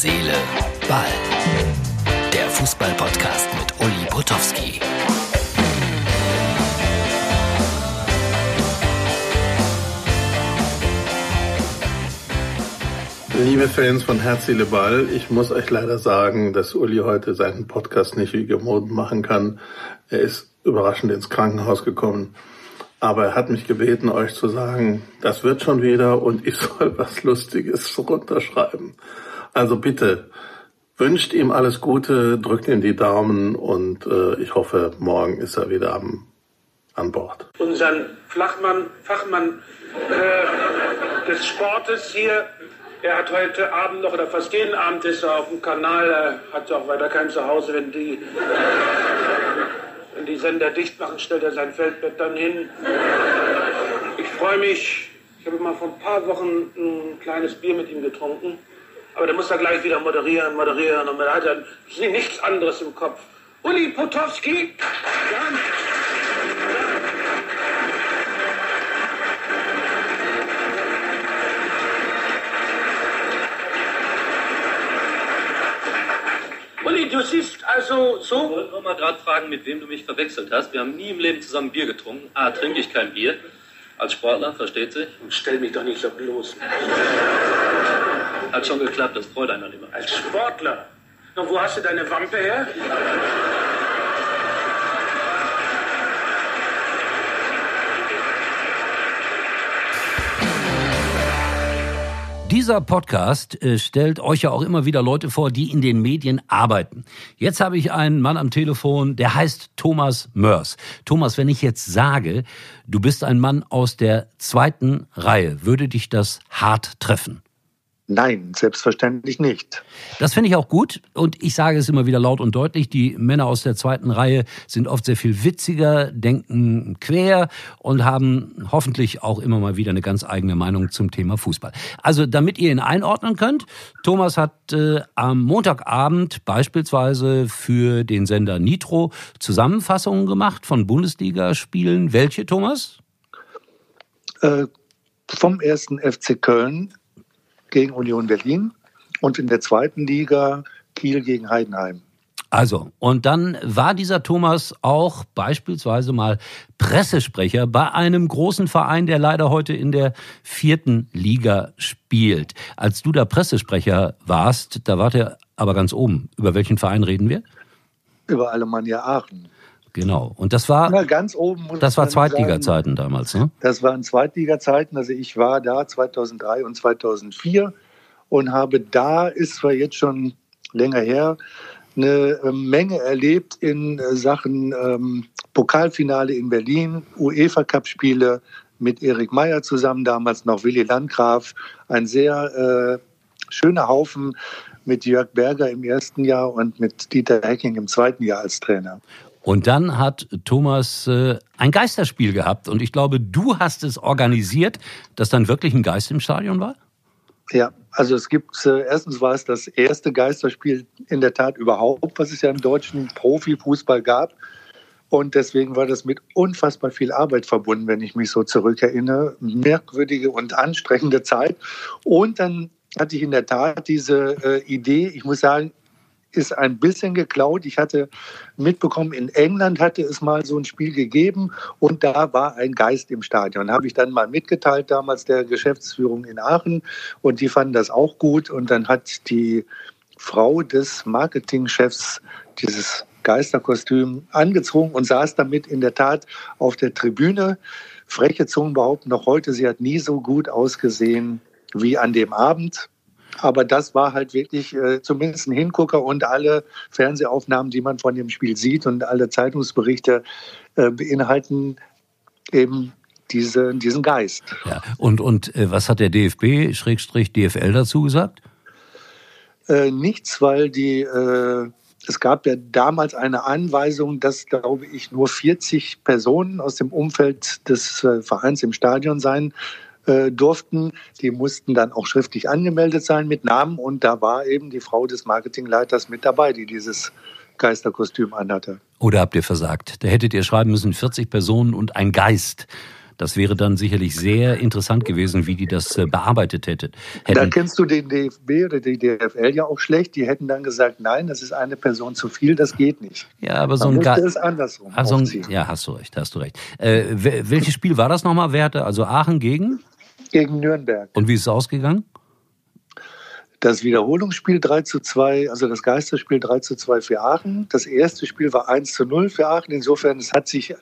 Seele, Ball. Der Fußball-Podcast mit Uli Potowski. Liebe Fans von Herz, Seele, Ball, ich muss euch leider sagen, dass Uli heute seinen Podcast nicht wie gewohnt machen kann. Er ist überraschend ins Krankenhaus gekommen. Aber er hat mich gebeten, euch zu sagen, das wird schon wieder und ich soll was Lustiges runterschreiben. Also bitte, wünscht ihm alles Gute, drückt ihm die Daumen und äh, ich hoffe, morgen ist er wieder am, an Bord. Unseren Flachmann, Fachmann äh, des Sportes hier, er hat heute Abend noch, oder fast jeden Abend ist er auf dem Kanal, er hat auch weiter kein Zuhause, wenn die wenn die Sender dicht machen, stellt er sein Feldbett dann hin. Ich freue mich. Ich habe mal vor ein paar Wochen ein kleines Bier mit ihm getrunken. Aber der muss da gleich wieder moderieren, moderieren. Und man hat dann nichts anderes im Kopf. Uli Potowski. Ja. Uli, du siehst also so. Ich wollte nur mal gerade fragen, mit wem du mich verwechselt hast. Wir haben nie im Leben zusammen Bier getrunken. A, trinke ich kein Bier. Als Sportler, versteht sich. Stell mich doch nicht so bloß. Hat schon geklappt, das freut einen dann immer. Als Sportler? Na, wo hast du deine Wampe her? Dieser Podcast äh, stellt euch ja auch immer wieder Leute vor, die in den Medien arbeiten. Jetzt habe ich einen Mann am Telefon, der heißt Thomas Mörs. Thomas, wenn ich jetzt sage, du bist ein Mann aus der zweiten Reihe, würde dich das hart treffen? Nein, selbstverständlich nicht. Das finde ich auch gut und ich sage es immer wieder laut und deutlich, die Männer aus der zweiten Reihe sind oft sehr viel witziger, denken quer und haben hoffentlich auch immer mal wieder eine ganz eigene Meinung zum Thema Fußball. Also damit ihr ihn einordnen könnt, Thomas hat äh, am Montagabend beispielsweise für den Sender Nitro Zusammenfassungen gemacht von Bundesligaspielen. Welche, Thomas? Äh, vom ersten FC Köln gegen Union Berlin und in der zweiten Liga Kiel gegen Heidenheim. Also, und dann war dieser Thomas auch beispielsweise mal Pressesprecher bei einem großen Verein, der leider heute in der vierten Liga spielt. Als du da Pressesprecher warst, da wart ihr aber ganz oben. Über welchen Verein reden wir? Über Alemannia Aachen. Genau. Und das war Na, ganz oben. Das war Zweitliga-Zeiten damals, ne? Das waren Zweitliga-Zeiten. Also ich war da 2003 und 2004 und habe da, ist zwar jetzt schon länger her, eine Menge erlebt in Sachen ähm, Pokalfinale in Berlin, UEFA Cup Spiele mit Erik Meyer zusammen, damals noch Willy Landgraf, ein sehr äh, schöner Haufen mit Jörg Berger im ersten Jahr und mit Dieter Hecking im zweiten Jahr als Trainer. Und dann hat Thomas äh, ein Geisterspiel gehabt. Und ich glaube, du hast es organisiert, dass dann wirklich ein Geist im Stadion war? Ja, also es gibt, äh, erstens war es das erste Geisterspiel in der Tat überhaupt, was es ja im deutschen Profifußball gab. Und deswegen war das mit unfassbar viel Arbeit verbunden, wenn ich mich so zurückerinnere. Merkwürdige und anstrengende Zeit. Und dann hatte ich in der Tat diese äh, Idee, ich muss sagen, ist ein bisschen geklaut. Ich hatte mitbekommen, in England hatte es mal so ein Spiel gegeben und da war ein Geist im Stadion. Habe ich dann mal mitgeteilt, damals der Geschäftsführung in Aachen und die fanden das auch gut und dann hat die Frau des Marketingchefs dieses Geisterkostüm angezogen und saß damit in der Tat auf der Tribüne. Freche Zungen behaupten noch heute, sie hat nie so gut ausgesehen wie an dem Abend. Aber das war halt wirklich äh, zumindest ein Hingucker und alle Fernsehaufnahmen, die man von dem Spiel sieht und alle Zeitungsberichte äh, beinhalten eben diese, diesen Geist. Ja. Und, und äh, was hat der DFB, Schrägstrich DFL dazu gesagt? Äh, nichts, weil die, äh, es gab ja damals eine Anweisung, dass, glaube ich, nur 40 Personen aus dem Umfeld des äh, Vereins im Stadion sein äh, durften. Die mussten dann auch schriftlich angemeldet sein mit Namen und da war eben die Frau des Marketingleiters mit dabei, die dieses Geisterkostüm anhatte. Oder habt ihr versagt? Da hättet ihr schreiben müssen 40 Personen und ein Geist. Das wäre dann sicherlich sehr interessant gewesen, wie die das äh, bearbeitet hätten. Da kennst du den DFB oder die DFL ja auch schlecht. Die hätten dann gesagt, nein, das ist eine Person zu viel, das geht nicht. Ja, aber so ein musste Ge es andersrum also aufziehen. Ja, hast du recht, hast du recht. Äh, wel- welches Spiel war das nochmal? Wer hatte also Aachen gegen? Gegen Nürnberg. Und wie ist es ausgegangen? Das Wiederholungsspiel 3 zu 2, also das Geisterspiel 3 zu 2 für Aachen. Das erste Spiel war 1 zu 0 für Aachen. Insofern, es hat sich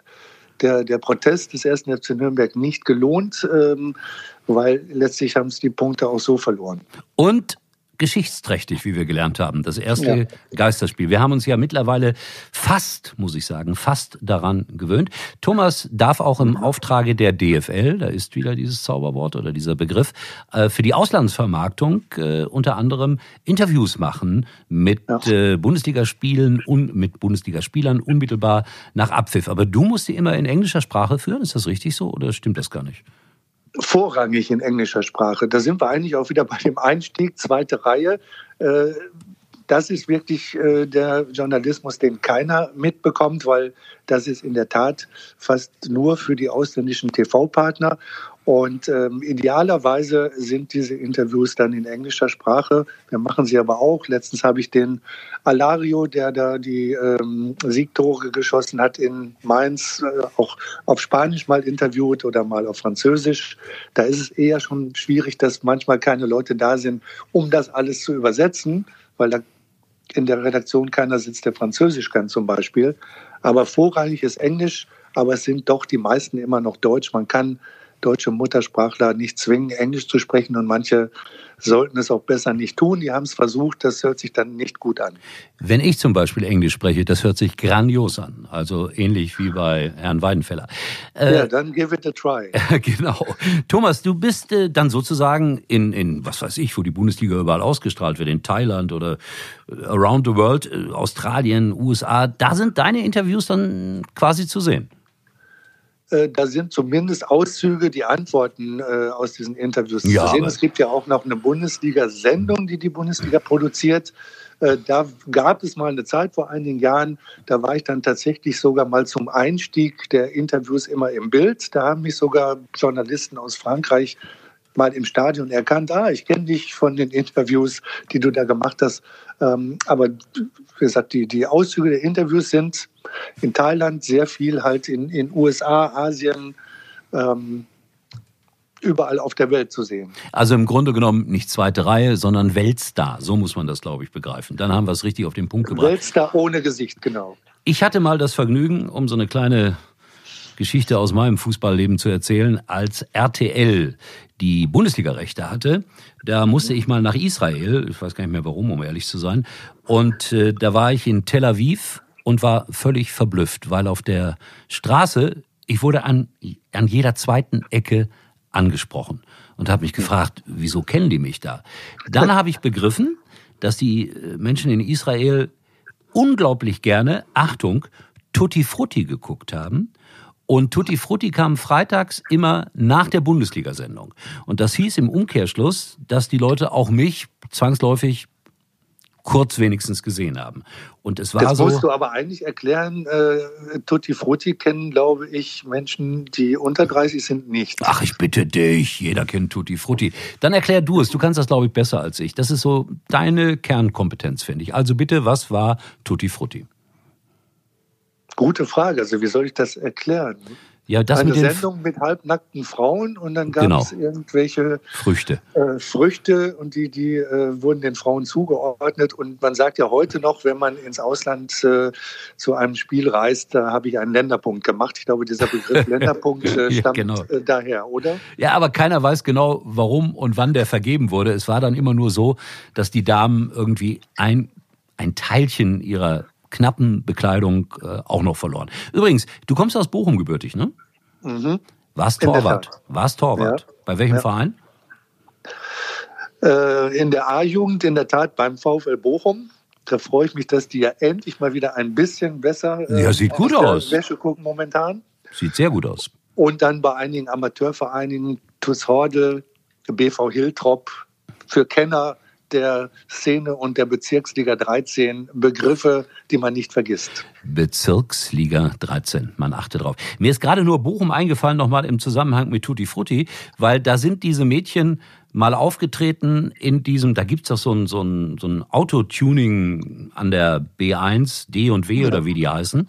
der, der Protest des ersten FC Nürnberg nicht gelohnt, ähm, weil letztlich haben es die Punkte auch so verloren. Und geschichtsträchtig, wie wir gelernt haben. Das erste Ja. Geisterspiel. Wir haben uns ja mittlerweile fast, muss ich sagen, fast daran gewöhnt. Thomas darf auch im Auftrage der DFL, da ist wieder dieses Zauberwort oder dieser Begriff, äh, für die Auslandsvermarktung äh, unter anderem Interviews machen mit Ja. äh, Bundesligaspielen und mit Bundesligaspielern unmittelbar nach Abpfiff. Aber du musst die immer in englischer Sprache führen. Ist das richtig so oder stimmt das gar nicht? Vorrangig in englischer Sprache. Da sind wir eigentlich auch wieder bei dem Einstieg, zweite Reihe. Äh, Das ist wirklich äh, der Journalismus, den keiner mitbekommt, weil das ist in der Tat fast nur für die ausländischen TV-Partner. Und ähm, idealerweise sind diese Interviews dann in englischer Sprache. Wir machen sie aber auch. Letztens habe ich den Alario, der da die ähm, Siegtore geschossen hat in Mainz, äh, auch auf Spanisch mal interviewt oder mal auf Französisch. Da ist es eher schon schwierig, dass manchmal keine Leute da sind, um das alles zu übersetzen, weil da in der Redaktion keiner sitzt, der Französisch kann zum Beispiel. Aber vorrangig ist Englisch, aber es sind doch die meisten immer noch Deutsch. Man kann deutsche Muttersprachler nicht zwingen, Englisch zu sprechen und manche sollten es auch besser nicht tun. Die haben es versucht, das hört sich dann nicht gut an. Wenn ich zum Beispiel Englisch spreche, das hört sich grandios an. Also ähnlich wie bei Herrn Weidenfeller. Äh, ja, dann give it a try. genau. Thomas, du bist äh, dann sozusagen in, in, was weiß ich, wo die Bundesliga überall ausgestrahlt wird, in Thailand oder äh, around the world, äh, Australien, USA. Da sind deine Interviews dann quasi zu sehen. Äh, da sind zumindest Auszüge, die Antworten äh, aus diesen Interviews Ja, zu sehen. Es gibt ja auch noch eine Bundesliga-Sendung, die die Bundesliga produziert. Äh, da gab es mal eine Zeit vor einigen Jahren, da war ich dann tatsächlich sogar mal zum Einstieg der Interviews immer im Bild. Da haben mich sogar Journalisten aus Frankreich mal im Stadion erkannt, ah, ich kenne dich von den Interviews, die du da gemacht hast. Ähm, aber wie gesagt, die, die Auszüge der Interviews sind in Thailand sehr viel halt in in USA, Asien, ähm, überall auf der Welt zu sehen. Also im Grunde genommen nicht zweite Reihe, sondern Weltstar. So muss man das, glaube ich, begreifen. Dann haben wir es richtig auf den Punkt gebracht. Weltstar ohne Gesicht, genau. Ich hatte mal das Vergnügen, um so eine kleine Geschichte aus meinem Fußballleben zu erzählen, als RTL die Bundesliga-Rechte hatte. Da musste ich mal nach Israel, ich weiß gar nicht mehr warum, um ehrlich zu sein. Und äh, da war ich in Tel Aviv und war völlig verblüfft, weil auf der Straße, ich wurde an, an jeder zweiten Ecke angesprochen und habe mich gefragt, wieso kennen die mich da? Dann habe ich begriffen, dass die äh, Menschen in Israel unglaublich gerne, Achtung, Tutti Frutti geguckt haben. Und Tutti Frutti kam freitags immer nach der Bundesliga-Sendung. Und das hieß im Umkehrschluss, dass die Leute auch mich zwangsläufig kurz wenigstens gesehen haben. Und es war Das so. musst du aber eigentlich erklären. Äh, Tutti Frutti kennen, glaube ich, Menschen, die unter 30 sind, nicht. Ach, ich bitte dich, jeder kennt Tutti Frutti. Dann erklär du es, du kannst das, glaube ich, besser als ich. Das ist so deine Kernkompetenz, finde ich. Also bitte, was war Tutti Frutti? Gute Frage. Also wie soll ich das erklären? Ja, das Eine mit Sendung mit halbnackten Frauen und dann gab Genau. es irgendwelche Früchte. äh, Früchte und die, die äh, wurden den Frauen zugeordnet. Und man sagt ja heute noch, wenn man ins Ausland äh, zu einem Spiel reist, da habe ich einen Länderpunkt gemacht. Ich glaube, dieser Begriff Länderpunkt äh, Ja, stammt genau. äh, daher, oder? Ja, aber keiner weiß genau, warum und wann der vergeben wurde. Es war dann immer nur so, dass die Damen irgendwie ein, ein Teilchen ihrer knappen Bekleidung äh, auch noch verloren. Übrigens, du kommst aus Bochum gebürtig, ne? Mhm. Warst Torwart. Warst Torwart. Ja. Bei welchem Ja. Verein? Äh, in der A-Jugend in der Tat beim VfL Bochum. Da freue ich mich, dass die ja endlich mal wieder ein bisschen besser äh, Ja, sieht gut aus. Wäsche gucken momentan. Sieht sehr gut aus. Und dann bei einigen Amateurvereinen, TuS Hordel, BV Hiltrop, für Kenner der Szene und der Bezirksliga 13 Begriffe, die man nicht vergisst. Bezirksliga 13, man achte drauf. Mir ist gerade nur Bochum eingefallen, nochmal im Zusammenhang mit Tutti Frutti, weil da sind diese Mädchen mal aufgetreten in diesem, da gibt's doch so ein, so ein, so ein Autotuning an der B1, D und W ja. oder wie die heißen.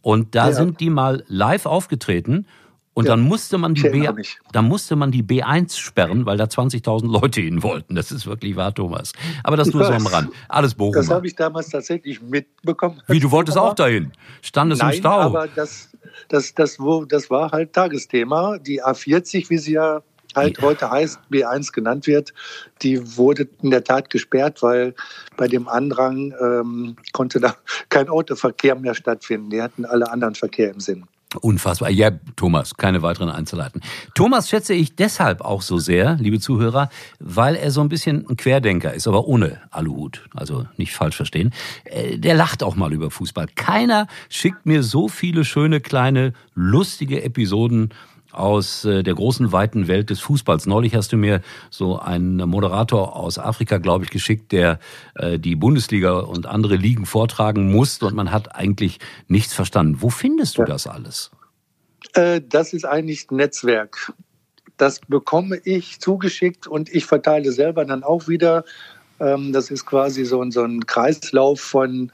Und da ja. sind die mal live aufgetreten und ja, dann musste man die B, dann musste man die B1 sperren, weil da 20.000 Leute hin wollten. Das ist wirklich wahr, Thomas. Aber das ich nur weiß. so am Rand. Alles Bochum. Das habe ich damals tatsächlich mitbekommen. Wie, du wolltest auch dahin? Stand es im Stau? aber das, das, das, das war halt Tagesthema. Die A40, wie sie ja halt ja. heute heißt, B1 genannt wird, die wurde in der Tat gesperrt, weil bei dem Andrang ähm, konnte da kein Autoverkehr mehr stattfinden. Die hatten alle anderen Verkehr im Sinn. Unfassbar. Ja, Thomas, keine weiteren Einzelheiten. Thomas schätze ich deshalb auch so sehr, liebe Zuhörer, weil er so ein bisschen ein Querdenker ist, aber ohne Aluhut. Also nicht falsch verstehen. Äh, der lacht auch mal über Fußball. Keiner schickt mir so viele schöne, kleine, lustige Episoden aus äh, der großen, weiten Welt des Fußballs. Neulich hast du mir so einen Moderator aus Afrika, glaube ich, geschickt, der äh, die Bundesliga und andere Ligen vortragen musste und man hat eigentlich nichts verstanden. Wo findest du das alles? Äh, das ist eigentlich Netzwerk. Das bekomme ich zugeschickt und ich verteile selber dann auch wieder. Ähm, das ist quasi so, so ein Kreislauf von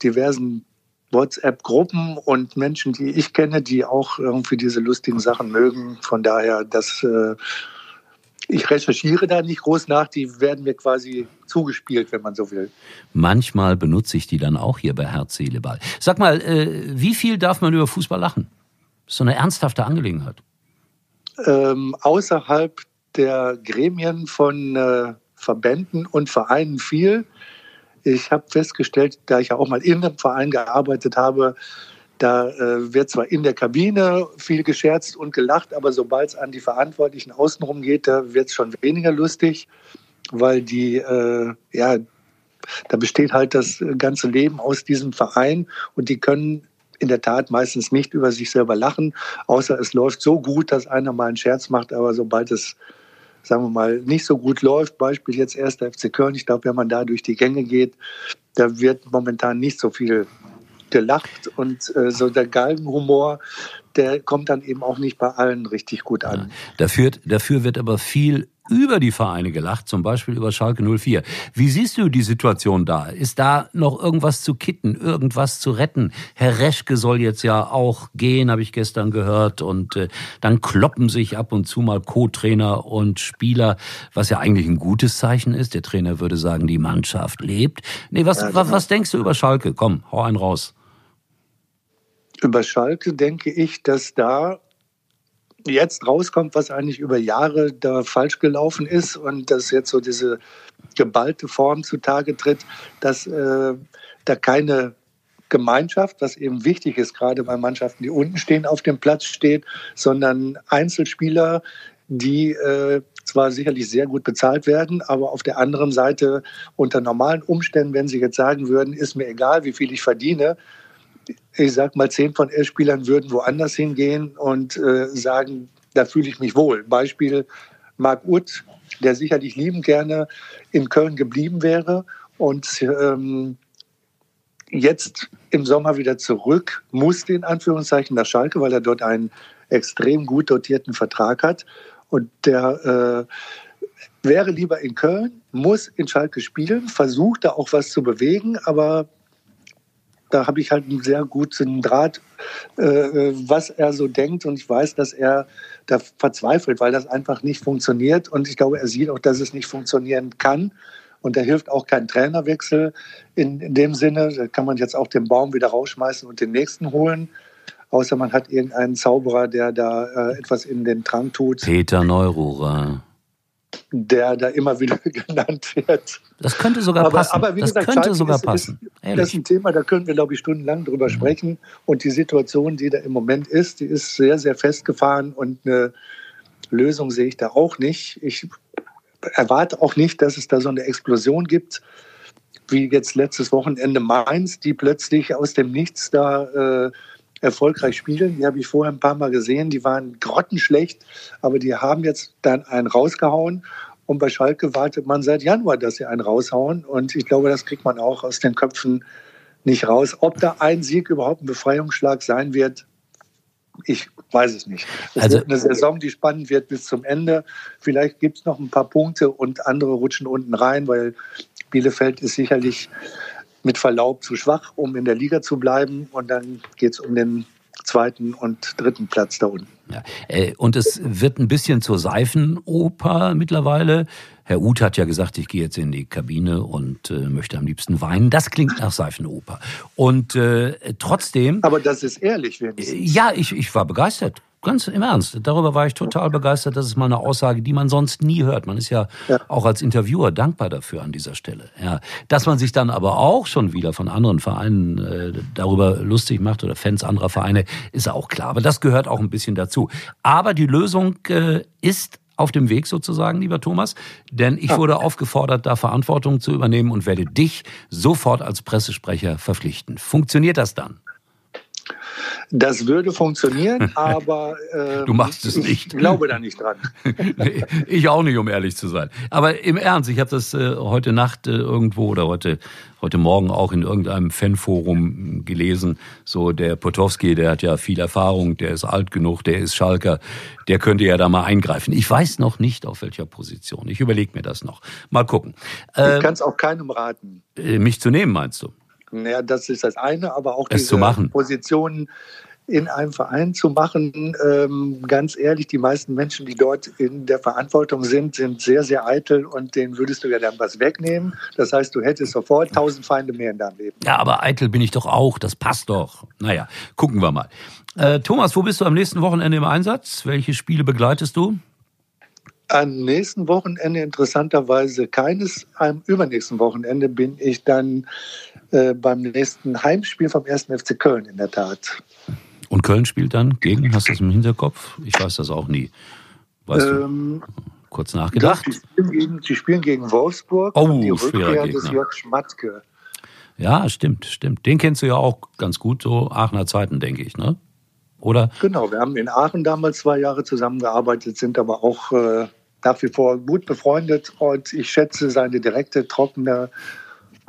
diversen WhatsApp-Gruppen und Menschen, die ich kenne, die auch irgendwie diese lustigen Sachen mögen. Von daher, das, äh, ich recherchiere da nicht groß nach, die werden mir quasi zugespielt, wenn man so will. Manchmal benutze ich die dann auch hier bei Herz, Seele, Ball. Sag mal, äh, wie viel darf man über Fußball lachen? Das ist so eine ernsthafte Angelegenheit. Ähm, außerhalb der Gremien von äh, Verbänden und Vereinen viel. Ich habe festgestellt, da ich ja auch mal in einem Verein gearbeitet habe, da äh, wird zwar in der Kabine viel gescherzt und gelacht, aber sobald es an die Verantwortlichen außenrum geht, da wird es schon weniger lustig, weil die, äh, ja, da besteht halt das ganze Leben aus diesem Verein und die können in der Tat meistens nicht über sich selber lachen, außer es läuft so gut, dass einer mal einen Scherz macht, aber sobald es sagen wir mal, nicht so gut läuft, Beispiel jetzt erster FC Köln, ich glaube, wenn man da durch die Gänge geht, da wird momentan nicht so viel gelacht. Und äh, so der Galgenhumor, der kommt dann eben auch nicht bei allen richtig gut an. Ja, dafür, dafür wird aber viel über die Vereine gelacht, zum Beispiel über Schalke 04. Wie siehst du die Situation da? Ist da noch irgendwas zu kitten, irgendwas zu retten? Herr Reschke soll jetzt ja auch gehen, habe ich gestern gehört. Und äh, dann kloppen sich ab und zu mal Co-Trainer und Spieler, was ja eigentlich ein gutes Zeichen ist. Der Trainer würde sagen, die Mannschaft lebt. Nee, was, ja, genau. was, was denkst du über Schalke? Komm, hau einen raus. Über Schalke denke ich, dass da jetzt rauskommt, was eigentlich über Jahre da falsch gelaufen ist und dass jetzt so diese geballte Form zutage tritt, dass äh, da keine Gemeinschaft, was eben wichtig ist, gerade bei Mannschaften, die unten stehen, auf dem Platz steht, sondern Einzelspieler, die äh, zwar sicherlich sehr gut bezahlt werden, aber auf der anderen Seite unter normalen Umständen, wenn sie jetzt sagen würden, ist mir egal, wie viel ich verdiene, ich sag mal, zehn von elf Spielern würden woanders hingehen und äh, sagen, da fühle ich mich wohl. Beispiel Marc Uth, der sicherlich lieben gerne in Köln geblieben wäre und ähm, jetzt im Sommer wieder zurück musste, in Anführungszeichen, nach Schalke, weil er dort einen extrem gut dotierten Vertrag hat. Und der äh, wäre lieber in Köln, muss in Schalke spielen, versucht da auch was zu bewegen, aber da habe ich halt einen sehr guten Draht, äh, was er so denkt. Und ich weiß, dass er da verzweifelt, weil das einfach nicht funktioniert. Und ich glaube, er sieht auch, dass es nicht funktionieren kann. Und da hilft auch kein Trainerwechsel in, in dem Sinne. Da kann man jetzt auch den Baum wieder rausschmeißen und den nächsten holen. Außer man hat irgendeinen Zauberer, der da äh, etwas in den Trank tut. Peter Neururer der da immer wieder genannt wird. Das könnte sogar aber, passen. Aber wie das gesagt, könnte sogar ist, passen. Ist, das ist ein Thema, da können wir, glaube ich, stundenlang drüber mhm. sprechen. Und die Situation, die da im Moment ist, die ist sehr, sehr festgefahren und eine Lösung sehe ich da auch nicht. Ich erwarte auch nicht, dass es da so eine Explosion gibt, wie jetzt letztes Wochenende Mainz, die plötzlich aus dem Nichts da äh, erfolgreich spielen. Die habe ich vorher ein paar Mal gesehen. Die waren grottenschlecht, aber die haben jetzt dann einen rausgehauen. Und bei Schalke wartet man seit Januar, dass sie einen raushauen. Und ich glaube, das kriegt man auch aus den Köpfen nicht raus. Ob da ein Sieg überhaupt ein Befreiungsschlag sein wird, ich weiß es nicht. Es also, wird eine Saison, die spannend wird bis zum Ende. Vielleicht gibt es noch ein paar Punkte und andere rutschen unten rein, weil Bielefeld ist sicherlich mit Verlaub zu schwach, um in der Liga zu bleiben. Und dann geht es um den zweiten und dritten Platz da unten. Ja, äh, und es wird ein bisschen zur Seifenoper mittlerweile. Herr Uth hat ja gesagt, ich gehe jetzt in die Kabine und äh, möchte am liebsten weinen. Das klingt nach Seifenoper. Und äh, trotzdem. Aber das ist ehrlich, wenigstens. Ja, ich, ich war begeistert. Ganz im Ernst. Darüber war ich total begeistert. Das ist mal eine Aussage, die man sonst nie hört. Man ist ja, ja, auch als Interviewer dankbar dafür an dieser Stelle. Ja. Dass man sich dann aber auch schon wieder von anderen Vereinen äh, darüber lustig macht oder Fans anderer Vereine, ist auch klar. Aber das gehört auch ein bisschen dazu. Aber die Lösung äh, ist auf dem Weg sozusagen, lieber Thomas, denn ich wurde aufgefordert, da Verantwortung zu übernehmen und werde dich sofort als Pressesprecher verpflichten. Funktioniert das dann? Das würde funktionieren, aber äh, du machst es nicht. Ich glaube da nicht dran. ich auch nicht, um ehrlich zu sein. Aber im Ernst, ich habe das äh, heute Nacht äh, irgendwo oder heute heute Morgen auch in irgendeinem Fanforum gelesen. So der Potowski, der hat ja viel Erfahrung, der ist alt genug, der ist Schalker, der könnte ja da mal eingreifen. Ich weiß noch nicht auf welcher Position. Ich überlege mir das noch. Mal gucken. Äh, ich kann es auch keinem raten. Äh, mich zu nehmen, meinst du? Naja, das ist das eine, aber auch es diese Positionen in einem Verein zu machen. Ähm, ganz ehrlich, die meisten Menschen, die dort in der Verantwortung sind, sind sehr, sehr eitel und denen würdest du ja dann was wegnehmen. Das heißt, du hättest sofort tausend Feinde mehr in deinem Leben. Ja, aber eitel bin ich doch auch. Das passt doch. Naja, gucken wir mal. Äh, Thomas, wo bist du am nächsten Wochenende im Einsatz? Welche Spiele begleitest du? Am nächsten Wochenende interessanterweise keines. Am übernächsten Wochenende bin ich dann äh, beim nächsten Heimspiel vom 1. FC Köln in der Tat. Und Köln spielt dann gegen, hast du das im Hinterkopf? Ich weiß das auch nie. Weißt ähm, du? Kurz nachgedacht. Die spielen, spielen gegen Wolfsburg oh, und die Rückkehr des Jörg Schmatke. Ja, stimmt, stimmt. Den kennst du ja auch ganz gut, so Aachener Zeiten, denke ich, ne? Oder? Genau, wir haben in Aachen damals zwei Jahre zusammengearbeitet, sind aber auch äh, nach wie vor gut befreundet und ich schätze seine direkte, trockene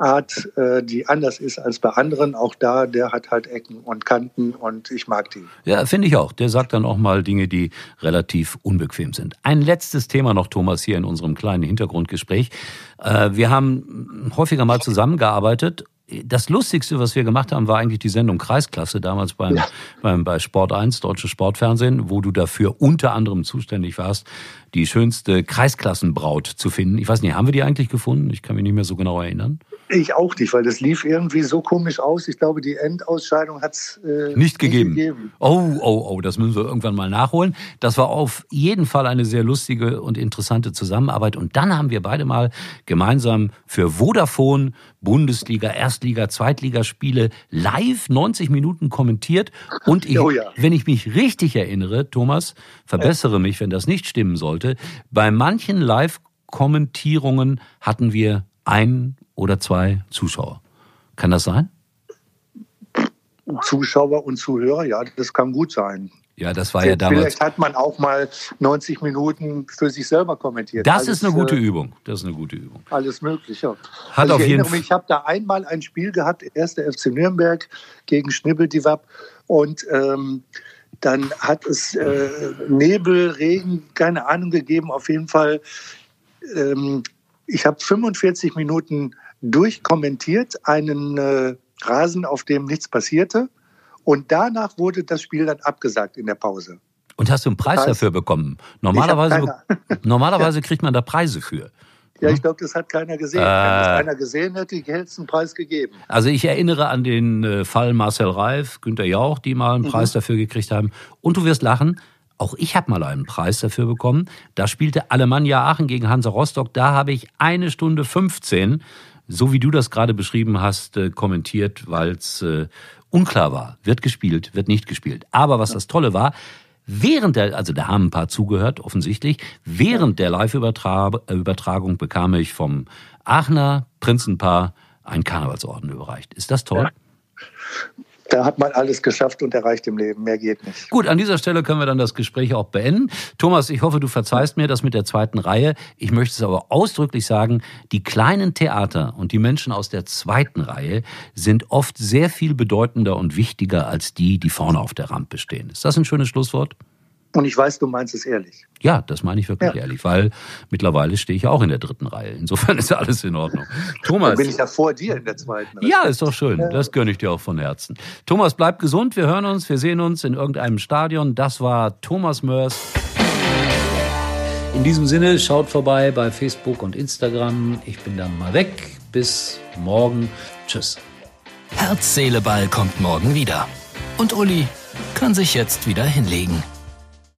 Art, äh, die anders ist als bei anderen. Auch da, der hat halt Ecken und Kanten und ich mag die. Ja, finde ich auch. Der sagt dann auch mal Dinge, die relativ unbequem sind. Ein letztes Thema noch, Thomas, hier in unserem kleinen Hintergrundgespräch. Äh, wir haben häufiger mal zusammengearbeitet das Lustigste, was wir gemacht haben, war eigentlich die Sendung Kreisklasse damals beim, ja. beim, bei Sport 1, Deutsche Sportfernsehen, wo du dafür unter anderem zuständig warst, die schönste Kreisklassenbraut zu finden. Ich weiß nicht, haben wir die eigentlich gefunden? Ich kann mich nicht mehr so genau erinnern. Ich auch nicht, weil das lief irgendwie so komisch aus. Ich glaube, die Endausscheidung hat es äh, nicht, gegeben. nicht gegeben. Oh, oh, oh, das müssen wir irgendwann mal nachholen. Das war auf jeden Fall eine sehr lustige und interessante Zusammenarbeit. Und dann haben wir beide mal gemeinsam für Vodafone Bundesliga, Erstliga, Zweitligaspiele live 90 Minuten kommentiert. Und ich, oh ja. wenn ich mich richtig erinnere, Thomas, verbessere mich, wenn das nicht stimmen sollte, bei manchen Live-Kommentierungen hatten wir ein oder zwei Zuschauer. Kann das sein? Zuschauer und Zuhörer, ja, das kann gut sein. Ja, das war ja damals. Vielleicht hat man auch mal 90 Minuten für sich selber kommentiert. Das alles, ist eine gute äh, Übung. Das ist eine gute Übung. Alles Mögliche. Hat also auf jeden Fall. Ich habe da einmal ein Spiel gehabt, erster FC Nürnberg gegen Schnibbeldiwab und ähm, dann hat es äh, Nebel, Regen, keine Ahnung gegeben. Auf jeden Fall, ähm, ich habe 45 Minuten durchkommentiert, einen äh, Rasen, auf dem nichts passierte. Und danach wurde das Spiel dann abgesagt in der Pause. Und hast du einen Preis das heißt, dafür bekommen? Normalerweise, normalerweise ja. kriegt man da Preise für. Ja, ich glaube, das hat keiner gesehen. Äh, Wenn das einer gesehen hätte, hätte ich einen Preis gegeben. Also ich erinnere an den äh, Fall Marcel Reif, Günter Jauch, die mal einen mhm. Preis dafür gekriegt haben. Und du wirst lachen, auch ich habe mal einen Preis dafür bekommen. Da spielte Alemannia Aachen gegen Hansa Rostock. Da habe ich eine Stunde 15, so wie du das gerade beschrieben hast, äh, kommentiert, weil es äh, unklar war. Wird gespielt, wird nicht gespielt. Aber was das Tolle war, während der, also da haben ein paar zugehört, offensichtlich, während der Live-Übertragung bekam ich vom Aachener Prinzenpaar ein Karnevalsorden überreicht. Ist das toll? Da hat man alles geschafft und erreicht im Leben. Mehr geht nicht. Gut, an dieser Stelle können wir dann das Gespräch auch beenden. Thomas, ich hoffe, du verzeihst mir das mit der zweiten Reihe. Ich möchte es aber ausdrücklich sagen, die kleinen Theater und die Menschen aus der zweiten Reihe sind oft sehr viel bedeutender und wichtiger als die, die vorne auf der Rampe stehen. Ist das ein schönes Schlusswort? Und ich weiß, du meinst es ehrlich. Ja, das meine ich wirklich ja. ehrlich, weil mittlerweile stehe ich auch in der dritten Reihe. Insofern ist alles in Ordnung. Thomas. Dann bin ich ja vor dir in der zweiten Reihe. Ja, ist doch schön. Das gönne ich dir auch von Herzen. Thomas, bleib gesund. Wir hören uns, wir sehen uns in irgendeinem Stadion. Das war Thomas Mörs. In diesem Sinne, schaut vorbei bei Facebook und Instagram. Ich bin dann mal weg. Bis morgen. Tschüss. Herz, Seele, Ball kommt morgen wieder. Und Uli kann sich jetzt wieder hinlegen.